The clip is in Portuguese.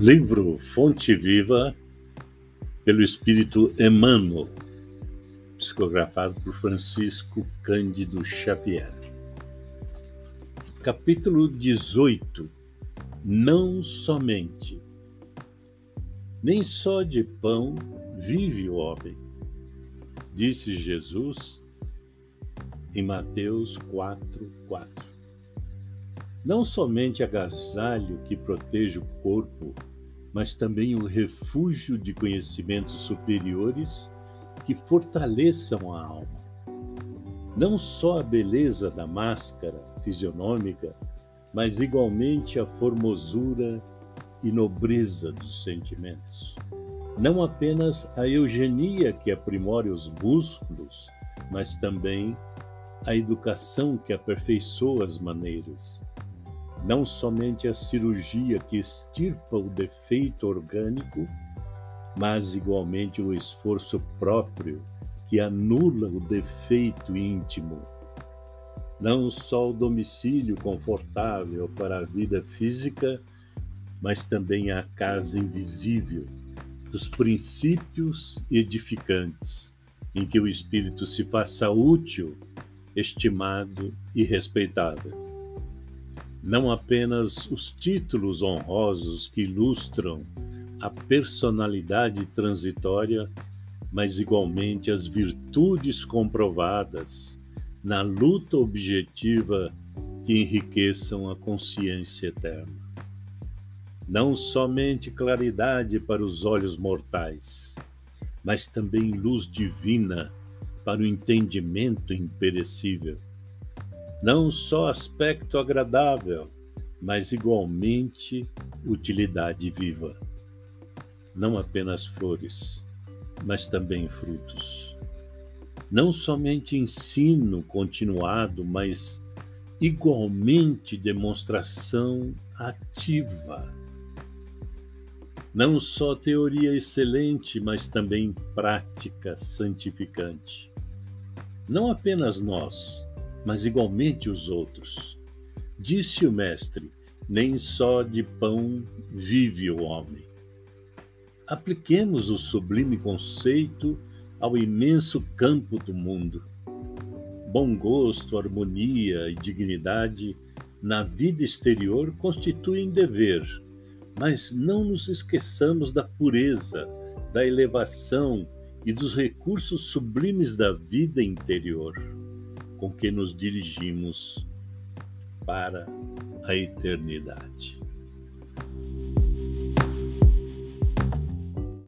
Livro Fonte Viva, pelo Espírito Emmanuel, psicografado por Francisco Cândido Xavier. Capítulo 18 Não somente. Nem só de pão vive o homem, disse Jesus em Mateus 4, 4 não somente agasalho que protege o corpo, mas também o refúgio de conhecimentos superiores que fortaleçam a alma. Não só a beleza da máscara fisionômica, mas igualmente a formosura e nobreza dos sentimentos. Não apenas a eugenia que aprimora os músculos, mas também a educação que aperfeiçoa as maneiras não somente a cirurgia que extirpa o defeito orgânico, mas igualmente o esforço próprio que anula o defeito íntimo. Não só o domicílio confortável para a vida física, mas também a casa invisível dos princípios edificantes, em que o espírito se faça útil, estimado e respeitado não apenas os títulos honrosos que ilustram a personalidade transitória, mas igualmente as virtudes comprovadas na luta objetiva que enriqueçam a consciência eterna. Não somente claridade para os olhos mortais, mas também luz divina para o entendimento imperecível não só aspecto agradável, mas igualmente utilidade viva. Não apenas flores, mas também frutos. Não somente ensino continuado, mas igualmente demonstração ativa. Não só teoria excelente, mas também prática santificante. Não apenas nós, mas igualmente os outros. Disse o Mestre: nem só de pão vive o homem. Apliquemos o sublime conceito ao imenso campo do mundo. Bom gosto, harmonia e dignidade na vida exterior constituem dever, mas não nos esqueçamos da pureza, da elevação e dos recursos sublimes da vida interior com que nos dirigimos para a eternidade.